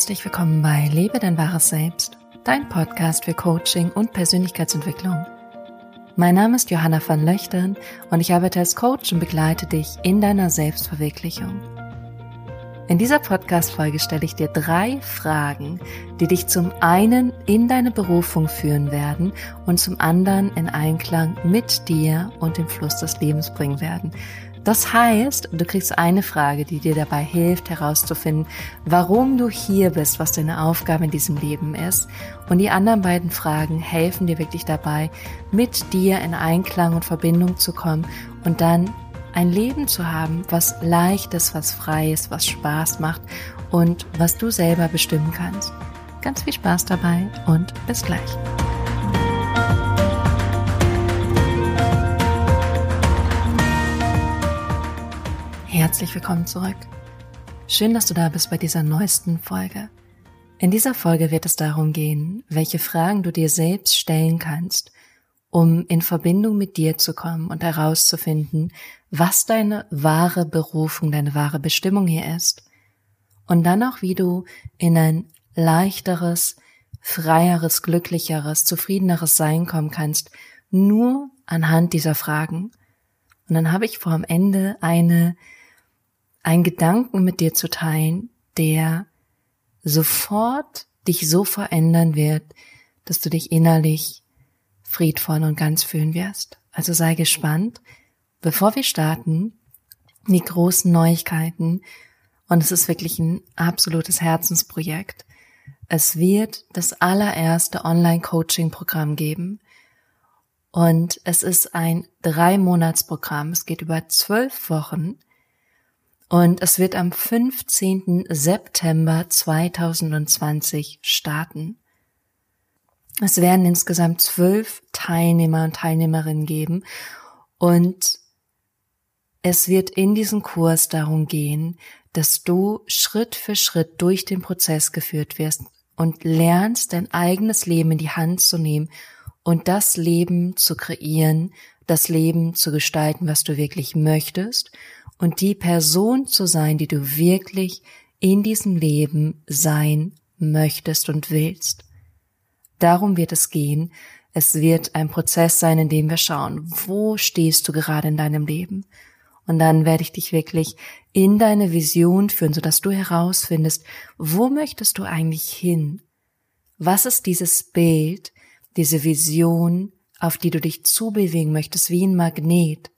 Herzlich willkommen bei Lebe dein wahres Selbst, dein Podcast für Coaching und Persönlichkeitsentwicklung. Mein Name ist Johanna van Löchtern und ich arbeite als Coach und begleite dich in deiner Selbstverwirklichung. In dieser Podcast-Folge stelle ich dir drei Fragen, die dich zum einen in deine Berufung führen werden und zum anderen in Einklang mit dir und dem Fluss des Lebens bringen werden. Das heißt, du kriegst eine Frage, die dir dabei hilft herauszufinden, warum du hier bist, was deine Aufgabe in diesem Leben ist. Und die anderen beiden Fragen helfen dir wirklich dabei, mit dir in Einklang und Verbindung zu kommen und dann ein Leben zu haben, was leicht ist, was frei ist, was Spaß macht und was du selber bestimmen kannst. Ganz viel Spaß dabei und bis gleich. Herzlich willkommen zurück. Schön, dass du da bist bei dieser neuesten Folge. In dieser Folge wird es darum gehen, welche Fragen du dir selbst stellen kannst, um in Verbindung mit dir zu kommen und herauszufinden, was deine wahre Berufung, deine wahre Bestimmung hier ist. Und dann auch, wie du in ein leichteres, freieres, glücklicheres, zufriedeneres Sein kommen kannst, nur anhand dieser Fragen. Und dann habe ich vor am Ende eine, einen Gedanken mit dir zu teilen, der sofort dich so verändern wird, dass du dich innerlich friedvoll und ganz fühlen wirst. Also sei gespannt. Bevor wir starten, die großen Neuigkeiten, und es ist wirklich ein absolutes Herzensprojekt. Es wird das allererste Online-Coaching-Programm geben. Und es ist ein Drei-Monats-Programm. Es geht über zwölf Wochen. Und es wird am 15. September 2020 starten. Es werden insgesamt zwölf Teilnehmer und Teilnehmerinnen geben und es wird in diesem Kurs darum gehen, dass du Schritt für Schritt durch den Prozess geführt wirst und lernst, dein eigenes Leben in die Hand zu nehmen und das Leben zu kreieren, das Leben zu gestalten, was du wirklich möchtest und die Person zu sein, die du wirklich in diesem Leben sein möchtest und willst. Darum wird es gehen. Es wird ein Prozess sein, in dem wir schauen, wo stehst du gerade in deinem Leben? Und dann werde ich dich wirklich in deine Vision führen, sodass du herausfindest, wo möchtest du eigentlich hin? Was ist dieses Bild, diese Vision, auf die du dich zubewegen möchtest, wie ein Magnet?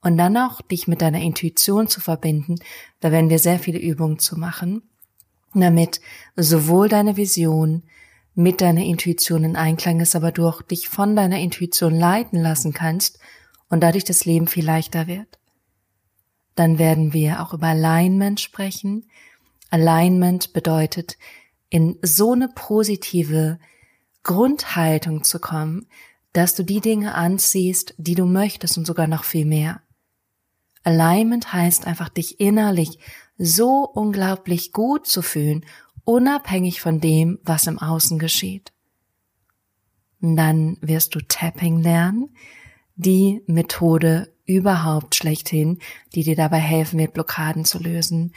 Und dann auch dich mit deiner Intuition zu verbinden, da werden wir sehr viele Übungen zu machen, damit sowohl deine Vision mit deiner Intuition in Einklang ist, aber du auch dich von deiner Intuition leiten lassen kannst und dadurch das Leben viel leichter wird. Dann werden wir auch über Alignment sprechen. Alignment bedeutet, in so eine positive Grundhaltung zu kommen, dass du die Dinge anziehst, die du möchtest und sogar noch viel mehr. Alignment heißt einfach, dich innerlich so unglaublich gut zu fühlen unabhängig von dem, was im Außen geschieht. Und dann wirst du Tapping lernen, die Methode überhaupt schlechthin, die dir dabei helfen wird, Blockaden zu lösen,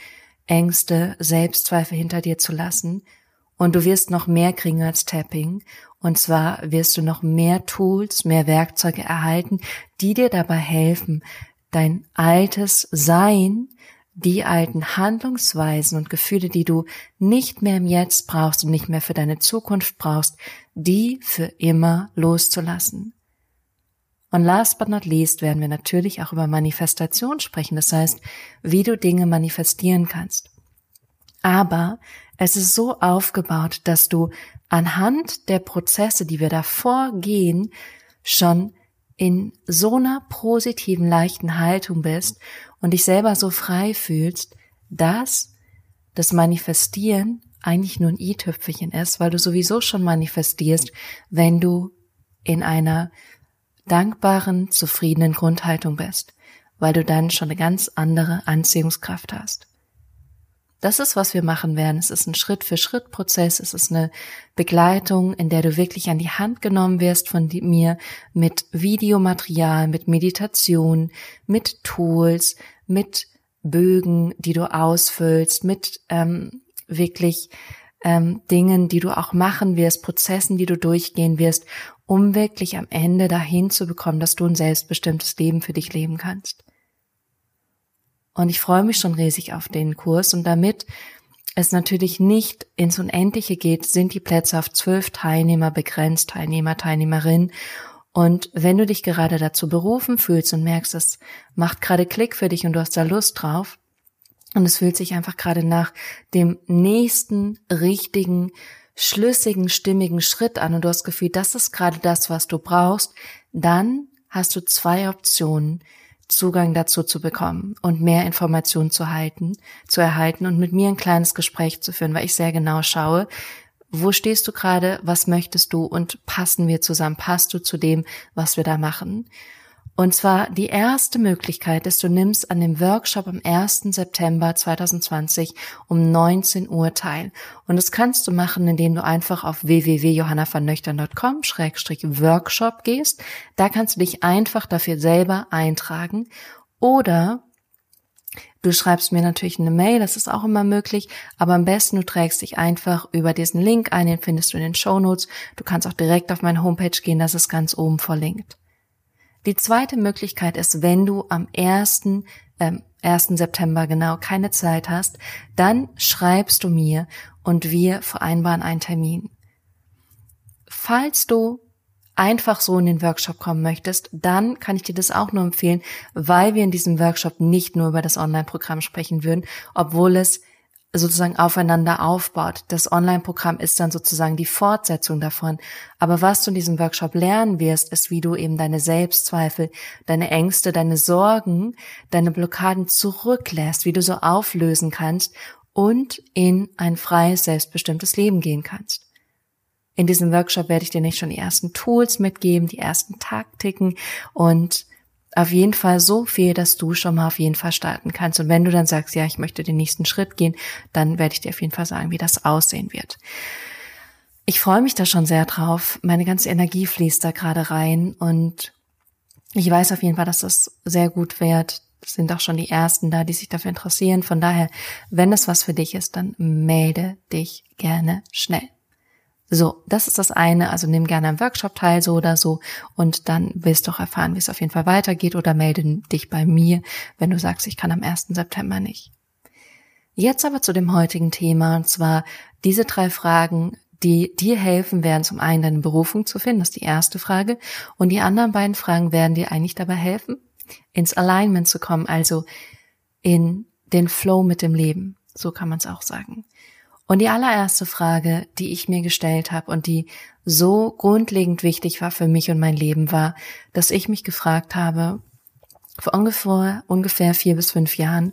Ängste, Selbstzweifel hinter dir zu lassen. Und du wirst noch mehr kriegen als Tapping. Und zwar wirst du noch mehr Tools, mehr Werkzeuge erhalten, die dir dabei helfen, dein altes Sein die alten Handlungsweisen und Gefühle, die du nicht mehr im Jetzt brauchst und nicht mehr für deine Zukunft brauchst, die für immer loszulassen. Und last but not least werden wir natürlich auch über Manifestation sprechen, das heißt, wie du Dinge manifestieren kannst. Aber es ist so aufgebaut, dass du anhand der Prozesse, die wir davor gehen, schon in so einer positiven, leichten Haltung bist und dich selber so frei fühlst, dass das Manifestieren eigentlich nur ein i-Tüpfelchen ist, weil du sowieso schon manifestierst, wenn du in einer dankbaren, zufriedenen Grundhaltung bist, weil du dann schon eine ganz andere Anziehungskraft hast. Das ist, was wir machen werden. Es ist ein Schritt-für-Schritt-Prozess. Es ist eine Begleitung, in der du wirklich an die Hand genommen wirst von mir mit Videomaterial, mit Meditation, mit Tools, mit Bögen, die du ausfüllst, mit ähm, wirklich ähm, Dingen, die du auch machen wirst, Prozessen, die du durchgehen wirst, um wirklich am Ende dahin zu bekommen, dass du ein selbstbestimmtes Leben für dich leben kannst. Und ich freue mich schon riesig auf den Kurs und damit es natürlich nicht ins Unendliche geht, sind die Plätze auf zwölf Teilnehmer begrenzt, Teilnehmer, Teilnehmerin. Und wenn du dich gerade dazu berufen fühlst und merkst, es macht gerade Klick für dich und du hast da Lust drauf, und es fühlt sich einfach gerade nach dem nächsten richtigen, schlüssigen, stimmigen Schritt an und du hast das Gefühl, das ist gerade das, was du brauchst, dann hast du zwei Optionen, Zugang dazu zu bekommen und mehr Informationen zu halten, zu erhalten und mit mir ein kleines Gespräch zu führen, weil ich sehr genau schaue, wo stehst du gerade, was möchtest du und passen wir zusammen, passt du zu dem, was wir da machen. Und zwar die erste Möglichkeit ist, du nimmst an dem Workshop am 1. September 2020 um 19 Uhr teil. Und das kannst du machen, indem du einfach auf www.johannavernöchtern.com-workshop gehst. Da kannst du dich einfach dafür selber eintragen. Oder Du schreibst mir natürlich eine Mail, das ist auch immer möglich, aber am besten du trägst dich einfach über diesen Link ein, den findest du in den Show Notes. Du kannst auch direkt auf meine Homepage gehen, das ist ganz oben verlinkt. Die zweite Möglichkeit ist, wenn du am 1. Ähm, 1. September genau keine Zeit hast, dann schreibst du mir und wir vereinbaren einen Termin. Falls du einfach so in den Workshop kommen möchtest, dann kann ich dir das auch nur empfehlen, weil wir in diesem Workshop nicht nur über das Online-Programm sprechen würden, obwohl es sozusagen aufeinander aufbaut. Das Online-Programm ist dann sozusagen die Fortsetzung davon. Aber was du in diesem Workshop lernen wirst, ist, wie du eben deine Selbstzweifel, deine Ängste, deine Sorgen, deine Blockaden zurücklässt, wie du so auflösen kannst und in ein freies, selbstbestimmtes Leben gehen kannst. In diesem Workshop werde ich dir nicht schon die ersten Tools mitgeben, die ersten Taktiken und auf jeden Fall so viel, dass du schon mal auf jeden Fall starten kannst. Und wenn du dann sagst, ja, ich möchte den nächsten Schritt gehen, dann werde ich dir auf jeden Fall sagen, wie das aussehen wird. Ich freue mich da schon sehr drauf. Meine ganze Energie fließt da gerade rein und ich weiß auf jeden Fall, dass das sehr gut wird. Es sind auch schon die ersten da, die sich dafür interessieren. Von daher, wenn das was für dich ist, dann melde dich gerne schnell. So, das ist das eine. Also nimm gerne am Workshop teil, so oder so. Und dann willst du auch erfahren, wie es auf jeden Fall weitergeht oder melde dich bei mir, wenn du sagst, ich kann am 1. September nicht. Jetzt aber zu dem heutigen Thema, und zwar diese drei Fragen, die dir helfen werden, zum einen deine Berufung zu finden, das ist die erste Frage. Und die anderen beiden Fragen werden dir eigentlich dabei helfen, ins Alignment zu kommen, also in den Flow mit dem Leben. So kann man es auch sagen. Und die allererste Frage, die ich mir gestellt habe und die so grundlegend wichtig war für mich und mein Leben war, dass ich mich gefragt habe, vor ungefähr, ungefähr vier bis fünf Jahren,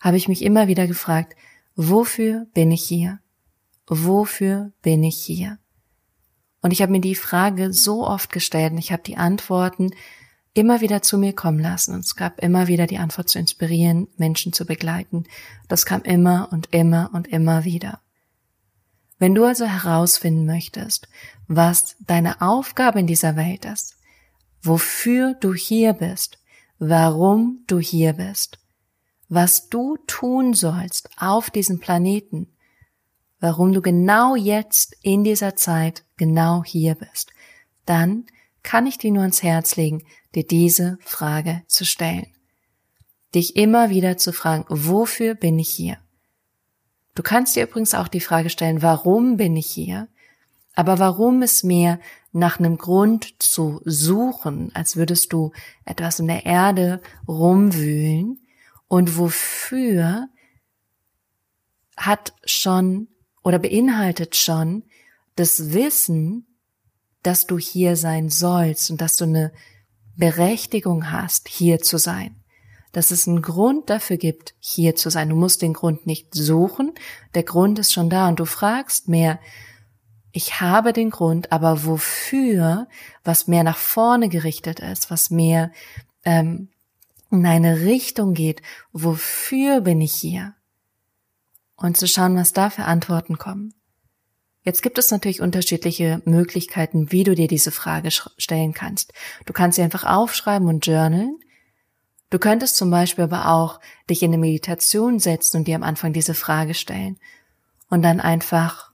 habe ich mich immer wieder gefragt, wofür bin ich hier? Wofür bin ich hier? Und ich habe mir die Frage so oft gestellt und ich habe die Antworten immer wieder zu mir kommen lassen. Und es gab immer wieder die Antwort zu inspirieren, Menschen zu begleiten. Das kam immer und immer und immer wieder. Wenn du also herausfinden möchtest, was deine Aufgabe in dieser Welt ist, wofür du hier bist, warum du hier bist, was du tun sollst auf diesem Planeten, warum du genau jetzt in dieser Zeit genau hier bist, dann kann ich dir nur ans Herz legen, dir diese Frage zu stellen. Dich immer wieder zu fragen, wofür bin ich hier? Du kannst dir übrigens auch die Frage stellen, warum bin ich hier? Aber warum ist mehr nach einem Grund zu suchen, als würdest du etwas in der Erde rumwühlen? Und wofür hat schon oder beinhaltet schon das Wissen, dass du hier sein sollst und dass du eine Berechtigung hast, hier zu sein. Dass es einen Grund dafür gibt, hier zu sein. Du musst den Grund nicht suchen, der Grund ist schon da und du fragst mehr, ich habe den Grund, aber wofür, was mehr nach vorne gerichtet ist, was mehr ähm, in eine Richtung geht, wofür bin ich hier? Und zu schauen, was da für Antworten kommen. Jetzt gibt es natürlich unterschiedliche Möglichkeiten, wie du dir diese Frage stellen kannst. Du kannst sie einfach aufschreiben und journalen. Du könntest zum Beispiel aber auch dich in eine Meditation setzen und dir am Anfang diese Frage stellen. und dann einfach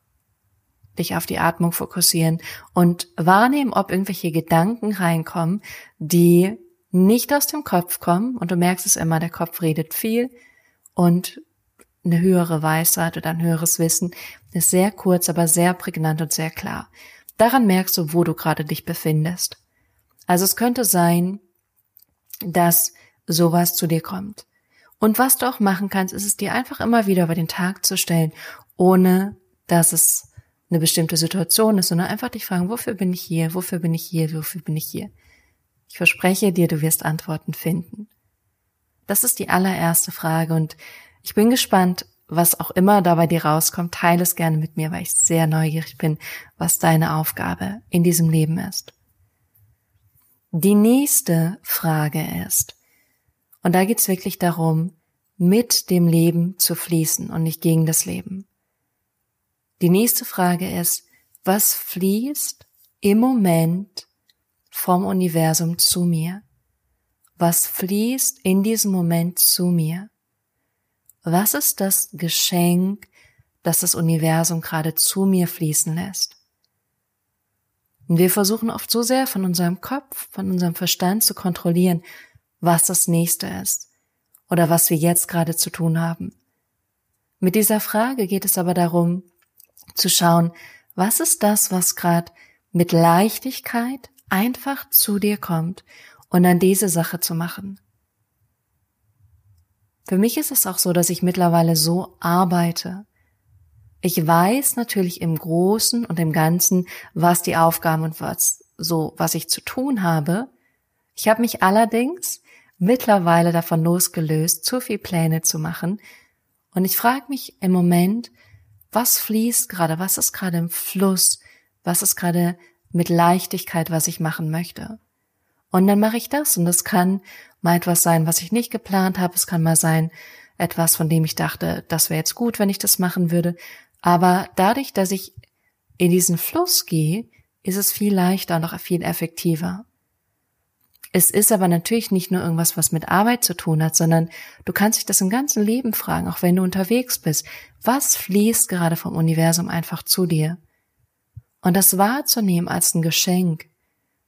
dich auf die Atmung fokussieren und wahrnehmen, ob irgendwelche Gedanken reinkommen, die nicht aus dem Kopf kommen und du merkst es immer, der Kopf redet viel und eine höhere Weisheit oder ein höheres Wissen ist sehr kurz, aber sehr prägnant und sehr klar. Daran merkst du, wo du gerade dich befindest. Also es könnte sein, dass sowas zu dir kommt. Und was du auch machen kannst, ist es dir einfach immer wieder über den Tag zu stellen, ohne dass es eine bestimmte Situation ist, sondern einfach dich fragen, wofür bin ich hier, wofür bin ich hier, wofür bin ich hier. Ich verspreche dir, du wirst Antworten finden. Das ist die allererste Frage und ich bin gespannt, was auch immer da bei dir rauskommt. Teile es gerne mit mir, weil ich sehr neugierig bin, was deine Aufgabe in diesem Leben ist. Die nächste Frage ist, und da geht es wirklich darum, mit dem Leben zu fließen und nicht gegen das Leben. Die nächste Frage ist, was fließt im Moment vom Universum zu mir? Was fließt in diesem Moment zu mir? Was ist das Geschenk, das das Universum gerade zu mir fließen lässt? Und wir versuchen oft so sehr von unserem Kopf, von unserem Verstand zu kontrollieren, was das nächste ist oder was wir jetzt gerade zu tun haben. Mit dieser Frage geht es aber darum, zu schauen, was ist das, was gerade mit Leichtigkeit einfach zu dir kommt und an diese Sache zu machen. Für mich ist es auch so, dass ich mittlerweile so arbeite. Ich weiß natürlich im Großen und im Ganzen, was die Aufgaben und was so, was ich zu tun habe. Ich habe mich allerdings mittlerweile davon losgelöst, zu viel Pläne zu machen. Und ich frage mich im Moment, was fließt gerade, was ist gerade im Fluss, was ist gerade mit Leichtigkeit, was ich machen möchte. Und dann mache ich das und das kann mal etwas sein, was ich nicht geplant habe, es kann mal sein etwas, von dem ich dachte, das wäre jetzt gut, wenn ich das machen würde. Aber dadurch, dass ich in diesen Fluss gehe, ist es viel leichter und auch viel effektiver. Es ist aber natürlich nicht nur irgendwas, was mit Arbeit zu tun hat, sondern du kannst dich das im ganzen Leben fragen, auch wenn du unterwegs bist. Was fließt gerade vom Universum einfach zu dir? Und das wahrzunehmen als ein Geschenk,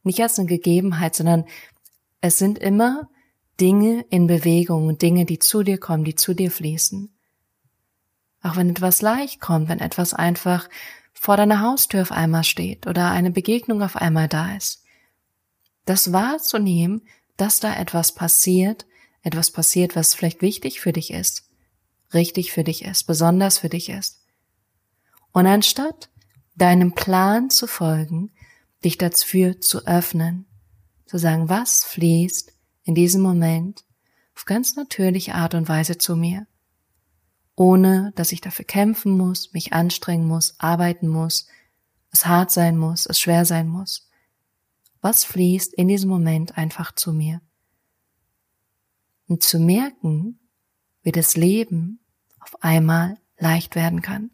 nicht als eine Gegebenheit, sondern es sind immer Dinge in Bewegung, Dinge, die zu dir kommen, die zu dir fließen. Auch wenn etwas leicht kommt, wenn etwas einfach vor deiner Haustür auf einmal steht oder eine Begegnung auf einmal da ist. Das wahrzunehmen, dass da etwas passiert, etwas passiert, was vielleicht wichtig für dich ist, richtig für dich ist, besonders für dich ist. Und anstatt deinem Plan zu folgen, dich dafür zu öffnen, zu sagen, was fließt in diesem Moment auf ganz natürliche Art und Weise zu mir, ohne dass ich dafür kämpfen muss, mich anstrengen muss, arbeiten muss, es hart sein muss, es schwer sein muss. Was fließt in diesem Moment einfach zu mir? Und zu merken, wie das Leben auf einmal leicht werden kann.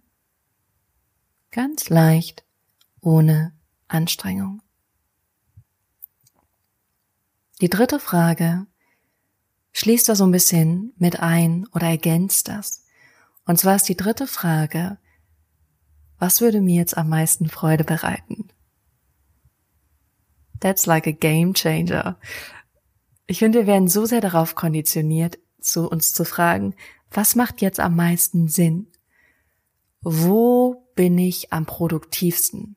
Ganz leicht, ohne Anstrengung. Die dritte Frage schließt da so ein bisschen mit ein oder ergänzt das. Und zwar ist die dritte Frage, was würde mir jetzt am meisten Freude bereiten? That's like a game changer. Ich finde, wir werden so sehr darauf konditioniert, zu uns zu fragen, was macht jetzt am meisten Sinn? Wo bin ich am produktivsten?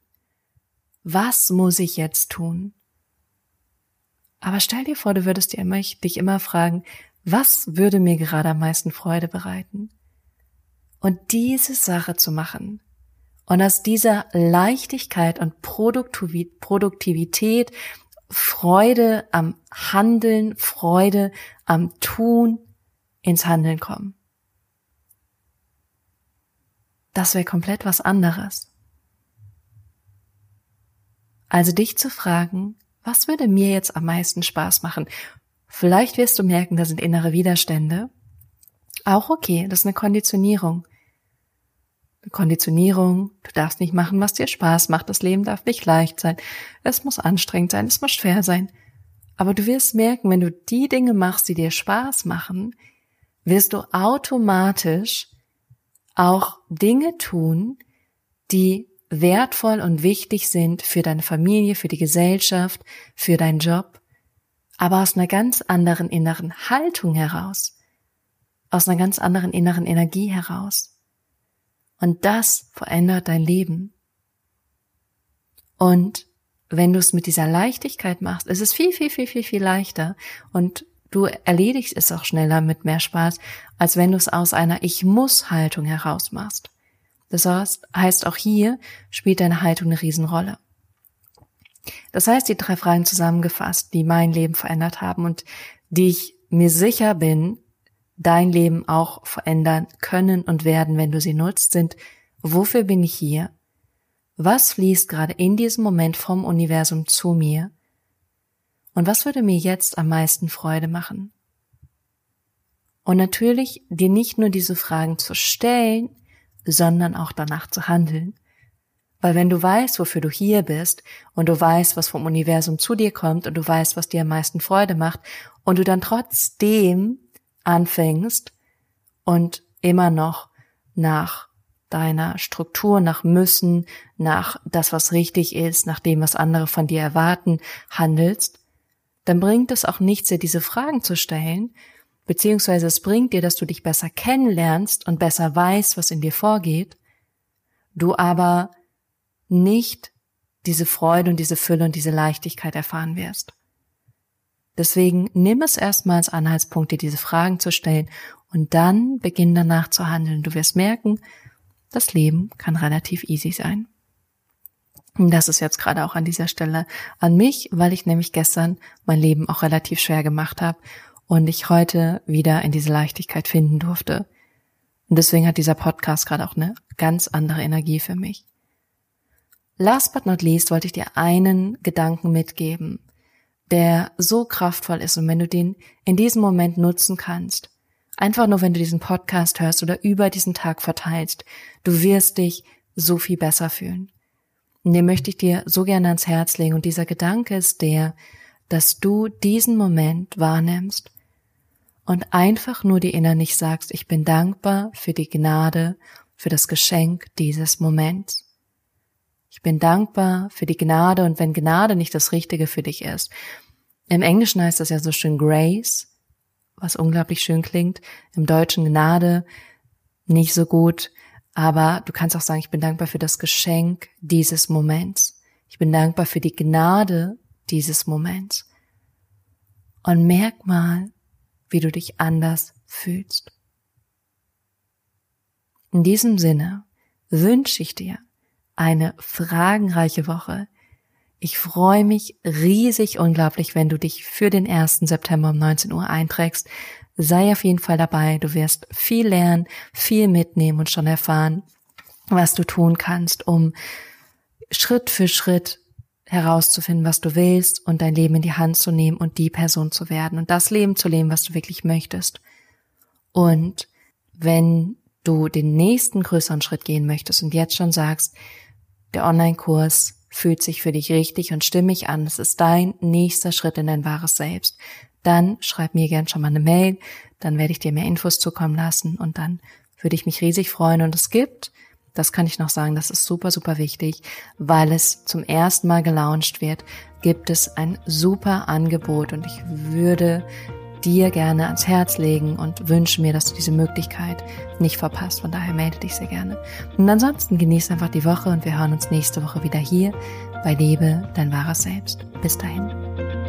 Was muss ich jetzt tun? Aber stell dir vor, du würdest dich immer fragen, was würde mir gerade am meisten Freude bereiten? Und diese Sache zu machen und aus dieser Leichtigkeit und Produktivität, Freude am Handeln, Freude am Tun ins Handeln kommen das wäre komplett was anderes. Also dich zu fragen, was würde mir jetzt am meisten Spaß machen? Vielleicht wirst du merken, da sind innere Widerstände. Auch okay, das ist eine Konditionierung. Eine Konditionierung, du darfst nicht machen, was dir Spaß macht, das Leben darf nicht leicht sein, es muss anstrengend sein, es muss schwer sein. Aber du wirst merken, wenn du die Dinge machst, die dir Spaß machen, wirst du automatisch auch Dinge tun, die wertvoll und wichtig sind für deine Familie, für die Gesellschaft, für deinen Job, aber aus einer ganz anderen inneren Haltung heraus, aus einer ganz anderen inneren Energie heraus. Und das verändert dein Leben. Und wenn du es mit dieser Leichtigkeit machst, ist es viel, viel, viel, viel, viel leichter und du erledigst es auch schneller mit mehr Spaß, als wenn du es aus einer Ich muss Haltung heraus machst. Das heißt, auch hier spielt deine Haltung eine Riesenrolle. Das heißt, die drei Fragen zusammengefasst, die mein Leben verändert haben und die ich mir sicher bin, dein Leben auch verändern können und werden, wenn du sie nutzt, sind, wofür bin ich hier? Was fließt gerade in diesem Moment vom Universum zu mir? Und was würde mir jetzt am meisten Freude machen? Und natürlich dir nicht nur diese Fragen zu stellen, sondern auch danach zu handeln. Weil wenn du weißt, wofür du hier bist und du weißt, was vom Universum zu dir kommt und du weißt, was dir am meisten Freude macht und du dann trotzdem anfängst und immer noch nach deiner Struktur, nach müssen, nach das, was richtig ist, nach dem, was andere von dir erwarten, handelst, dann bringt es auch nichts, dir diese Fragen zu stellen, beziehungsweise es bringt dir, dass du dich besser kennenlernst und besser weißt, was in dir vorgeht, du aber nicht diese Freude und diese Fülle und diese Leichtigkeit erfahren wirst. Deswegen nimm es erstmal als Anhaltspunkt, dir diese Fragen zu stellen und dann beginn danach zu handeln. Du wirst merken, das Leben kann relativ easy sein. Und das ist jetzt gerade auch an dieser Stelle an mich, weil ich nämlich gestern mein Leben auch relativ schwer gemacht habe und ich heute wieder in diese Leichtigkeit finden durfte. Und deswegen hat dieser Podcast gerade auch eine ganz andere Energie für mich. Last but not least wollte ich dir einen Gedanken mitgeben, der so kraftvoll ist und wenn du den in diesem Moment nutzen kannst, einfach nur wenn du diesen Podcast hörst oder über diesen Tag verteilst, du wirst dich so viel besser fühlen. Und den möchte ich dir so gerne ans Herz legen und dieser Gedanke ist der, dass du diesen Moment wahrnimmst und einfach nur dir innerlich sagst, ich bin dankbar für die Gnade, für das Geschenk dieses Moments. Ich bin dankbar für die Gnade und wenn Gnade nicht das Richtige für dich ist. Im Englischen heißt das ja so schön Grace, was unglaublich schön klingt. Im Deutschen Gnade nicht so gut. Aber du kannst auch sagen, ich bin dankbar für das Geschenk dieses Moments. Ich bin dankbar für die Gnade dieses Moments. Und merk mal, wie du dich anders fühlst. In diesem Sinne wünsche ich dir, eine fragenreiche Woche. Ich freue mich riesig unglaublich, wenn du dich für den 1. September um 19 Uhr einträgst. Sei auf jeden Fall dabei. Du wirst viel lernen, viel mitnehmen und schon erfahren, was du tun kannst, um Schritt für Schritt herauszufinden, was du willst und dein Leben in die Hand zu nehmen und die Person zu werden und das Leben zu leben, was du wirklich möchtest. Und wenn du den nächsten größeren Schritt gehen möchtest und jetzt schon sagst, der Online-Kurs fühlt sich für dich richtig und stimmig an, es ist dein nächster Schritt in dein wahres Selbst, dann schreib mir gern schon mal eine Mail, dann werde ich dir mehr Infos zukommen lassen und dann würde ich mich riesig freuen. Und es gibt, das kann ich noch sagen, das ist super, super wichtig, weil es zum ersten Mal gelauncht wird, gibt es ein super Angebot und ich würde dir gerne ans Herz legen und wünsche mir, dass du diese Möglichkeit nicht verpasst. Von daher melde dich sehr gerne. Und ansonsten genieß einfach die Woche und wir hören uns nächste Woche wieder hier bei Lebe, dein wahres Selbst. Bis dahin.